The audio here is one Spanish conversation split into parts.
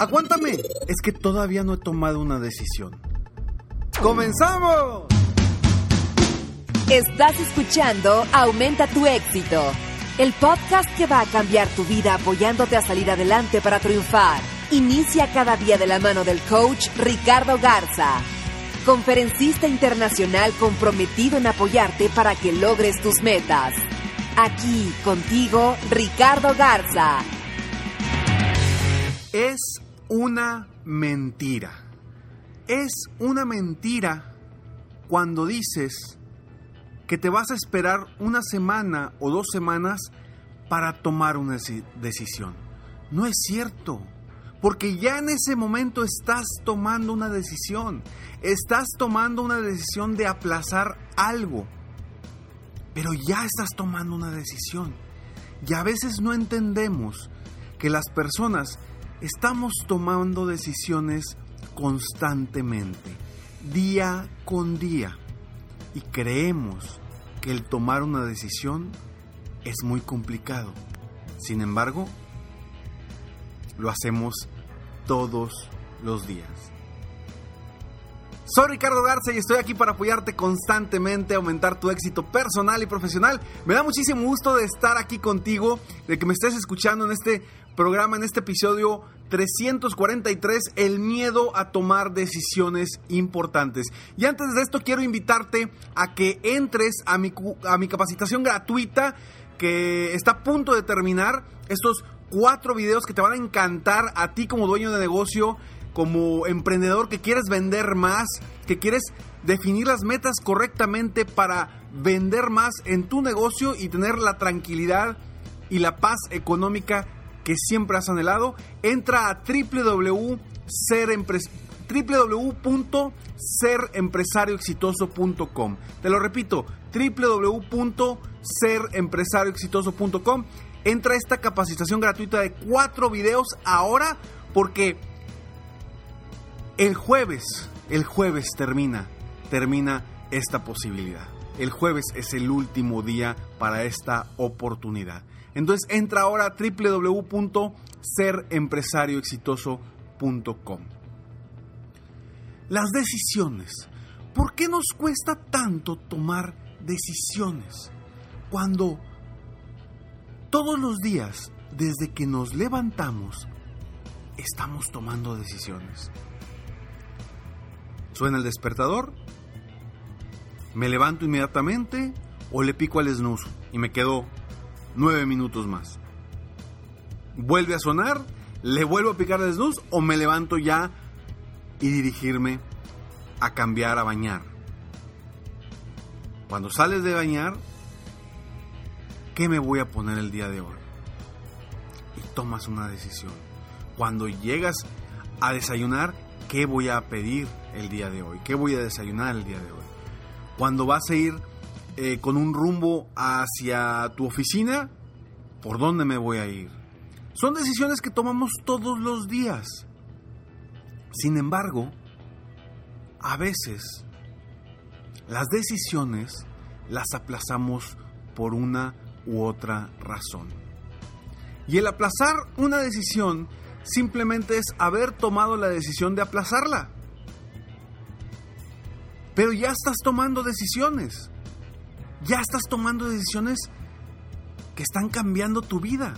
Aguántame, es que todavía no he tomado una decisión. ¡Comenzamos! Estás escuchando Aumenta tu éxito, el podcast que va a cambiar tu vida apoyándote a salir adelante para triunfar. Inicia cada día de la mano del coach Ricardo Garza, conferencista internacional comprometido en apoyarte para que logres tus metas. Aquí contigo, Ricardo Garza. Es una mentira. Es una mentira cuando dices que te vas a esperar una semana o dos semanas para tomar una deci- decisión. No es cierto, porque ya en ese momento estás tomando una decisión. Estás tomando una decisión de aplazar algo, pero ya estás tomando una decisión. Y a veces no entendemos que las personas estamos tomando decisiones constantemente, día con día, y creemos que el tomar una decisión es muy complicado. Sin embargo, lo hacemos todos los días. Soy Ricardo Garza y estoy aquí para apoyarte constantemente aumentar tu éxito personal y profesional. Me da muchísimo gusto de estar aquí contigo, de que me estés escuchando en este programa, en este episodio 343, el miedo a tomar decisiones importantes. Y antes de esto quiero invitarte a que entres a mi, a mi capacitación gratuita que está a punto de terminar. Estos cuatro videos que te van a encantar a ti como dueño de negocio como emprendedor que quieres vender más, que quieres definir las metas correctamente para vender más en tu negocio y tener la tranquilidad y la paz económica que siempre has anhelado, entra a www.serempres- www.serempresarioexitoso.com. Te lo repito, www.serempresarioexitoso.com. Entra a esta capacitación gratuita de cuatro videos ahora porque el jueves, el jueves termina, termina esta posibilidad. El jueves es el último día para esta oportunidad. Entonces entra ahora a www.serempresarioexitoso.com. Las decisiones. ¿Por qué nos cuesta tanto tomar decisiones? Cuando todos los días, desde que nos levantamos, estamos tomando decisiones. Suena el despertador, me levanto inmediatamente o le pico al snooze y me quedo nueve minutos más. Vuelve a sonar, le vuelvo a picar al snooze o me levanto ya y dirigirme a cambiar a bañar. Cuando sales de bañar, ¿qué me voy a poner el día de hoy? Y tomas una decisión. Cuando llegas a desayunar, ¿qué voy a pedir el día de hoy? ¿Qué voy a desayunar el día de hoy? Cuando vas a ir eh, con un rumbo hacia tu oficina, ¿por dónde me voy a ir? Son decisiones que tomamos todos los días. Sin embargo, a veces las decisiones las aplazamos por una u otra razón. Y el aplazar una decisión simplemente es haber tomado la decisión de aplazarla. Pero ya estás tomando decisiones. Ya estás tomando decisiones que están cambiando tu vida.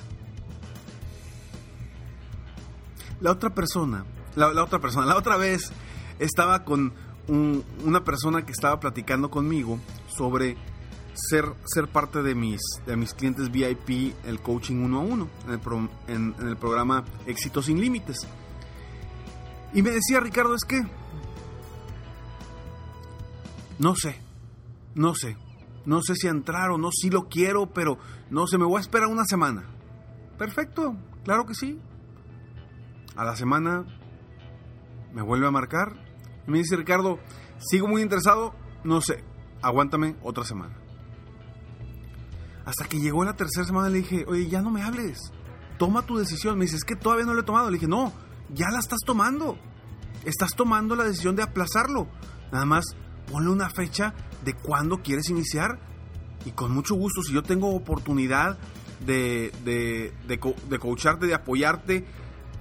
la otra persona, la, otra persona, la otra vez estaba con una persona que estaba platicando conmigo sobre ser, ser parte de mis, de mis clientes VIP, el coaching uno a uno, en el, programa Éxito sin Límites. Y me decía, Ricardo, es que no sé, no sé, no sé si entrar o no, si lo quiero, pero no sé, me voy a esperar una semana. Perfecto, claro que sí. A la semana me vuelve a marcar y me dice, Ricardo, sigo muy interesado, no sé, aguántame otra semana. Hasta que llegó la tercera semana le dije, oye, ya no me hables, toma tu decisión. Me dice, es que todavía no lo he tomado. Le dije, no, ya la estás tomando. Estás tomando la decisión de aplazarlo. Nada más ponle una fecha de cuándo quieres iniciar y con mucho gusto, si yo tengo oportunidad de, de, de, de coacharte, de apoyarte,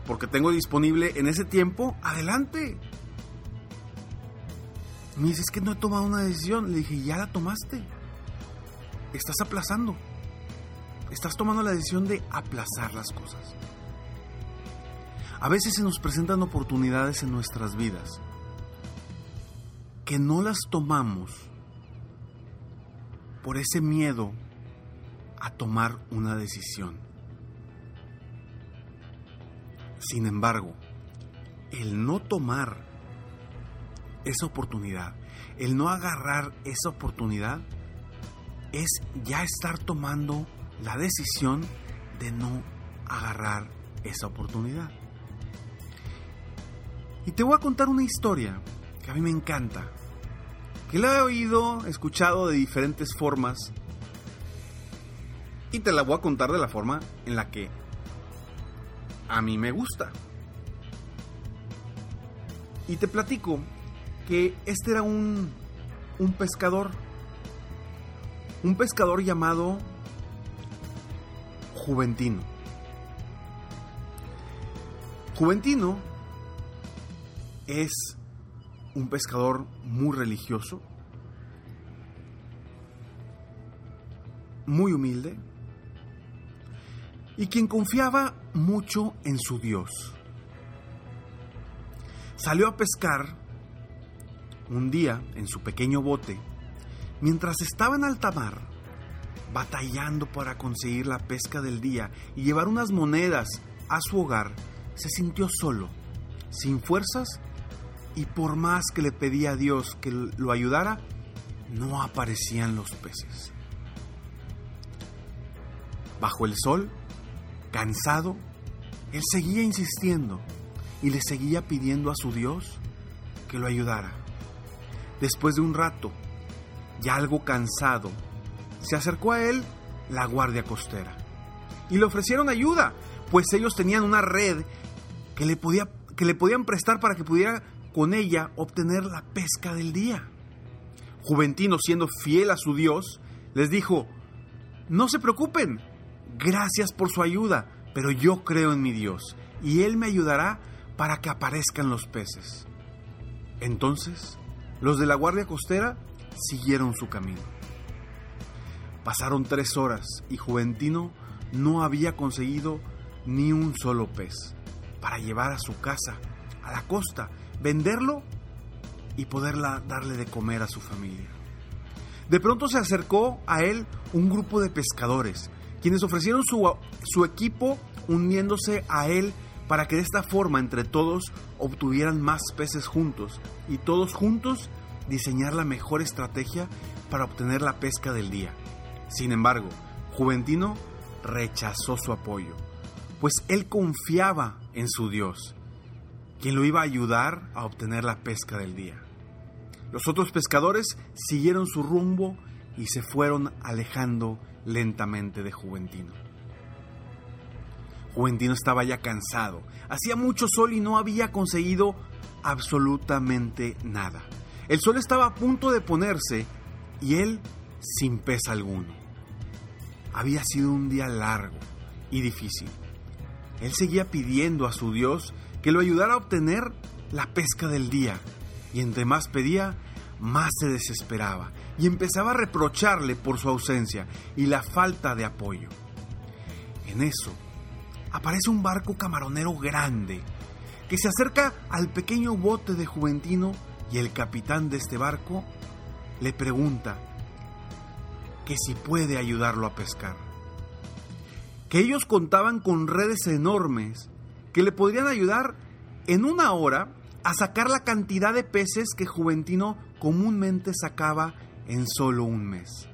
porque tengo disponible en ese tiempo, adelante. Me dice, es que no he tomado una decisión. Le dije, ya la tomaste estás aplazando. Estás tomando la decisión de aplazar las cosas. A veces se nos presentan oportunidades en nuestras vidas que no las tomamos por ese miedo a tomar una decisión. Sin embargo, el no tomar esa oportunidad, el no agarrar esa oportunidad, es ya estar tomando la decisión de no agarrar esa oportunidad. Y te voy a contar una historia que a mí me encanta, que la he oído, escuchado de diferentes formas, y te la voy a contar de la forma en la que a mí me gusta. Y te platico que este era un, un pescador un pescador llamado Juventino. Juventino es un pescador muy religioso, muy humilde y quien confiaba mucho en su Dios. Salió a pescar un día en su pequeño bote Mientras estaba en alta mar, batallando para conseguir la pesca del día y llevar unas monedas a su hogar, se sintió solo, sin fuerzas, y por más que le pedía a Dios que lo ayudara, no aparecían los peces. Bajo el sol, cansado, él seguía insistiendo y le seguía pidiendo a su Dios que lo ayudara. Después de un rato, ya algo cansado, se acercó a él la guardia costera y le ofrecieron ayuda, pues ellos tenían una red que le, podía, que le podían prestar para que pudiera con ella obtener la pesca del día. Juventino, siendo fiel a su Dios, les dijo, no se preocupen, gracias por su ayuda, pero yo creo en mi Dios y Él me ayudará para que aparezcan los peces. Entonces, los de la Guardia Costera siguieron su camino. Pasaron tres horas y Juventino no había conseguido ni un solo pez para llevar a su casa, a la costa, venderlo y poderla darle de comer a su familia. De pronto se acercó a él un grupo de pescadores, quienes ofrecieron su, su equipo uniéndose a él para que de esta forma entre todos obtuvieran más peces juntos y todos juntos diseñar la mejor estrategia para obtener la pesca del día. Sin embargo, Juventino rechazó su apoyo, pues él confiaba en su Dios, quien lo iba a ayudar a obtener la pesca del día. Los otros pescadores siguieron su rumbo y se fueron alejando lentamente de Juventino. Juventino estaba ya cansado, hacía mucho sol y no había conseguido absolutamente nada. El sol estaba a punto de ponerse y él sin pez alguno. Había sido un día largo y difícil. Él seguía pidiendo a su Dios que lo ayudara a obtener la pesca del día, y entre más pedía, más se desesperaba, y empezaba a reprocharle por su ausencia y la falta de apoyo. En eso, aparece un barco camaronero grande que se acerca al pequeño bote de Juventino y el capitán de este barco le pregunta que si puede ayudarlo a pescar. Que ellos contaban con redes enormes que le podrían ayudar en una hora a sacar la cantidad de peces que Juventino comúnmente sacaba en solo un mes.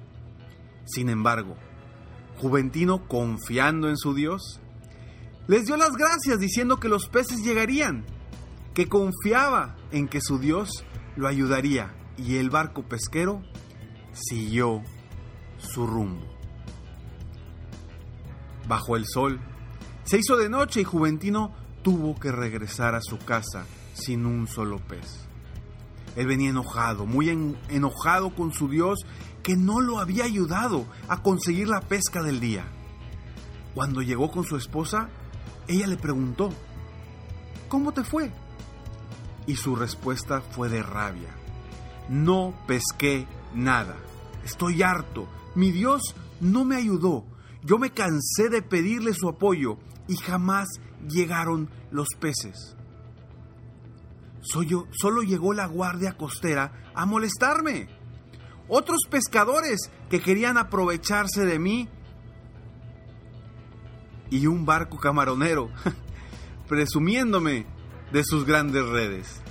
Sin embargo, Juventino, confiando en su Dios, les dio las gracias diciendo que los peces llegarían, que confiaba en que su Dios lo ayudaría y el barco pesquero siguió su rumbo. Bajo el sol, se hizo de noche y Juventino tuvo que regresar a su casa sin un solo pez. Él venía enojado, muy enojado con su Dios que no lo había ayudado a conseguir la pesca del día. Cuando llegó con su esposa, ella le preguntó, ¿cómo te fue? Y su respuesta fue de rabia. No pesqué nada. Estoy harto. Mi Dios no me ayudó. Yo me cansé de pedirle su apoyo y jamás llegaron los peces. solo llegó la guardia costera a molestarme. Otros pescadores que querían aprovecharse de mí y un barco camaronero, presumiéndome de sus grandes redes.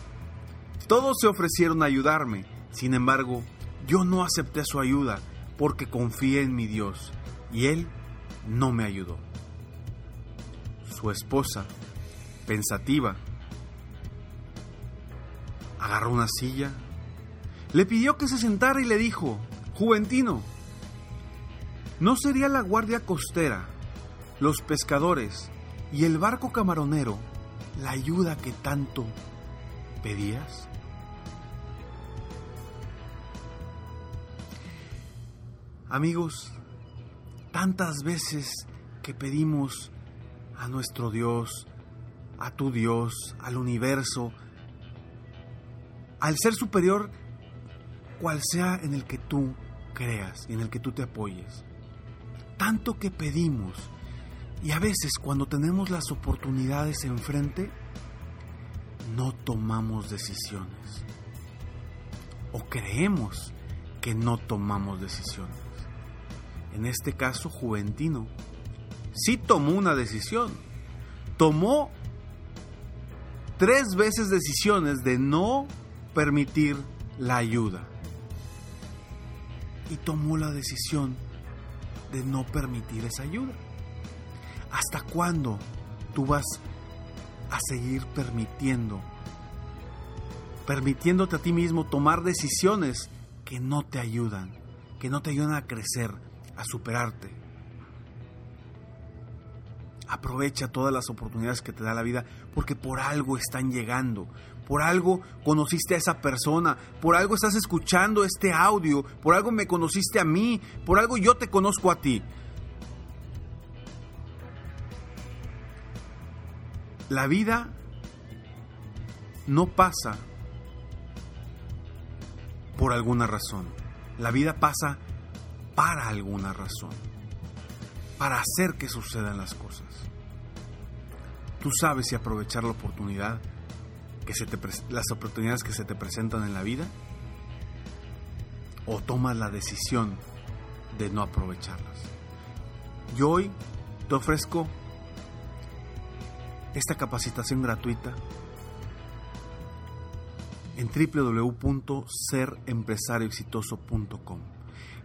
Todos se ofrecieron a ayudarme, sin embargo, yo no acepté su ayuda porque confié en mi Dios y Él no me ayudó. Su esposa, pensativa, agarró una silla, le pidió que se sentara y le dijo, Juventino, ¿no sería la guardia costera los pescadores y el barco camaronero la ayuda que tanto pedías? Amigos, tantas veces que pedimos a nuestro Dios, a tu Dios, al universo, al ser superior, cual sea en el que tú creas y en el que tú te apoyes. Tanto que pedimos y a veces cuando tenemos las oportunidades enfrente, no tomamos decisiones. O creemos que no tomamos decisiones. En este caso, Juventino sí tomó una decisión. Tomó tres veces decisiones de no permitir la ayuda. Y tomó la decisión de no permitir esa ayuda. ¿Hasta cuándo tú vas a seguir permitiendo, permitiéndote a ti mismo tomar decisiones que no te ayudan, que no te ayudan a crecer, a superarte? Aprovecha todas las oportunidades que te da la vida porque por algo están llegando, por algo conociste a esa persona, por algo estás escuchando este audio, por algo me conociste a mí, por algo yo te conozco a ti. La vida no pasa por alguna razón. La vida pasa para alguna razón. Para hacer que sucedan las cosas. Tú sabes si aprovechar la oportunidad que se te las oportunidades que se te presentan en la vida o tomas la decisión de no aprovecharlas. Yo hoy te ofrezco esta capacitación gratuita en www.serempresarioexitoso.com.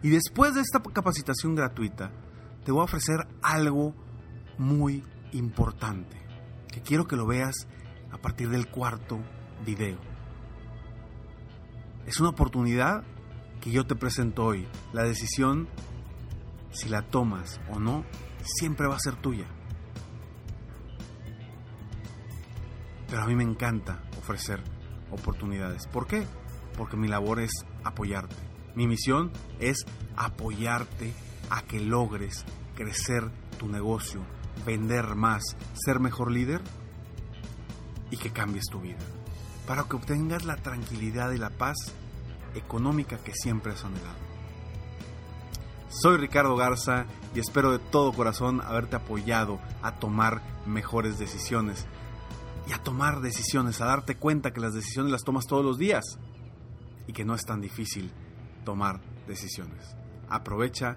Y después de esta capacitación gratuita, te voy a ofrecer algo muy importante, que quiero que lo veas a partir del cuarto video. Es una oportunidad que yo te presento hoy. La decisión, si la tomas o no, siempre va a ser tuya. Pero a mí me encanta ofrecer oportunidades. ¿Por qué? Porque mi labor es apoyarte. Mi misión es apoyarte a que logres crecer tu negocio, vender más, ser mejor líder y que cambies tu vida. Para que obtengas la tranquilidad y la paz económica que siempre has anhelado. Soy Ricardo Garza y espero de todo corazón haberte apoyado a tomar mejores decisiones y a tomar decisiones, a darte cuenta que las decisiones las tomas todos los días y que no es tan difícil tomar decisiones. Aprovecha